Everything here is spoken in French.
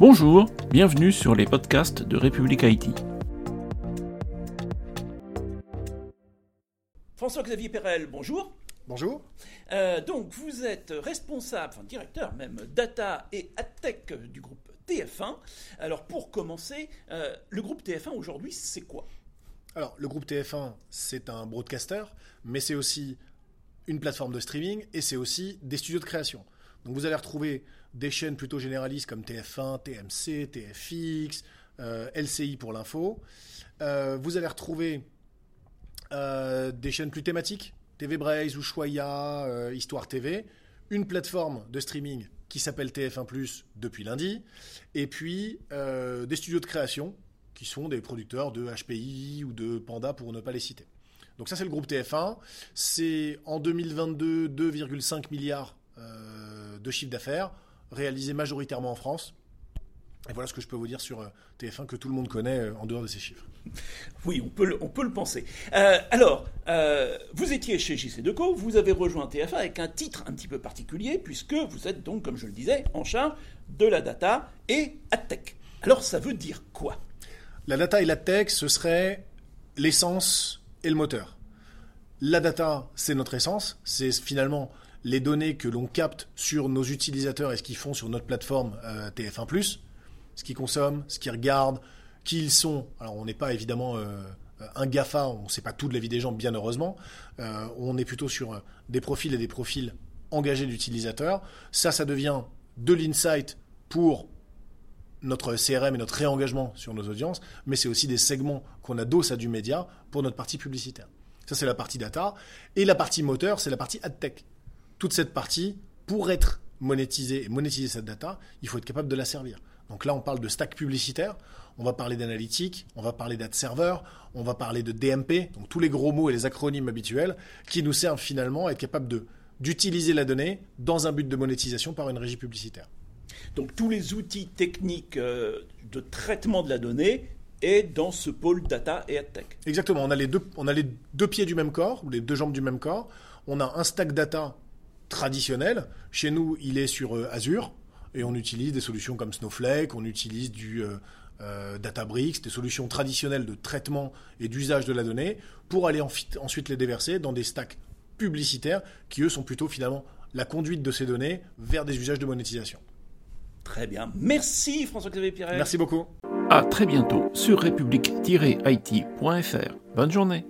Bonjour, bienvenue sur les podcasts de République Haïti. François-Xavier Perel, bonjour. Bonjour. Euh, donc, vous êtes responsable, enfin directeur même, data et tech du groupe TF1. Alors, pour commencer, euh, le groupe TF1 aujourd'hui, c'est quoi? Alors, le groupe TF1, c'est un broadcaster, mais c'est aussi une plateforme de streaming et c'est aussi des studios de création. Donc, vous allez retrouver des chaînes plutôt généralistes comme TF1, TMC, TFX, euh, LCI pour l'info. Euh, vous allez retrouver euh, des chaînes plus thématiques, TV Braze, Ushuaïa, Histoire TV, une plateforme de streaming qui s'appelle TF1 depuis lundi, et puis des studios de création qui sont des producteurs de HPI ou de Panda pour ne pas les citer. Donc ça c'est le groupe TF1, c'est en 2022 2,5 milliards de chiffre d'affaires, réalisé majoritairement en France. Et voilà ce que je peux vous dire sur euh, TF1 que tout le monde connaît euh, en dehors de ces chiffres. Oui, on peut le, on peut le penser. Euh, alors, vous étiez chez JC Deco, vous avez rejoint TF1 avec un titre un petit peu particulier, puisque vous êtes donc, comme je le disais, en charge de la data et tech. Alors, ça veut dire quoi? La data et la tech, ce serait l'essence et le moteur. La data, c'est notre essence, c'est finalement les données que l'on capte sur nos utilisateurs et ce qu'ils font sur notre plateforme euh, TF1+, ce qu'ils consomment, ce qu'ils regardent, qui ils sont. Alors on n'est pas évidemment euh, un GAFA, on ne sait pas tout de la vie des gens, bien heureusement. Euh, on est plutôt sur des profils et des profils engagés d'utilisateurs. Ça, ça devient de l'insight pour notre CRM et notre réengagement sur nos audiences, mais c'est aussi des segments qu'on adosse à du média pour notre partie publicitaire. Ça, c'est la partie data. Et la partie moteur, c'est la partie ad tech toute cette partie, pour être monétisée et monétiser cette data, il faut être capable de la servir. Donc là, on parle de stack publicitaire, on va parler d'analytique, on va parler d'ad server, on va parler de DMP, donc tous les gros mots et les acronymes habituels qui nous servent finalement à être capable de d'utiliser la donnée dans un but de monétisation par une régie publicitaire. Donc tous les outils techniques euh, de traitement de la donnée est dans ce pôle data et ad tech. Exactement, on a les deux, on a les deux pieds du même corps, ou les deux jambes du même corps. On a un stack data traditionnel. Chez nous, il est sur euh, Azure et on utilise des solutions comme Snowflake, on utilise du euh, euh, Databricks, des solutions traditionnelles de traitement et d'usage de la donnée pour aller ensuite les déverser dans des stacks publicitaires qui, eux, sont plutôt finalement la conduite de ces données vers des usages de monétisation. Très bien. Merci François-Xavier Pierre. Merci beaucoup. À très bientôt sur république-it.fr. Bonne journée.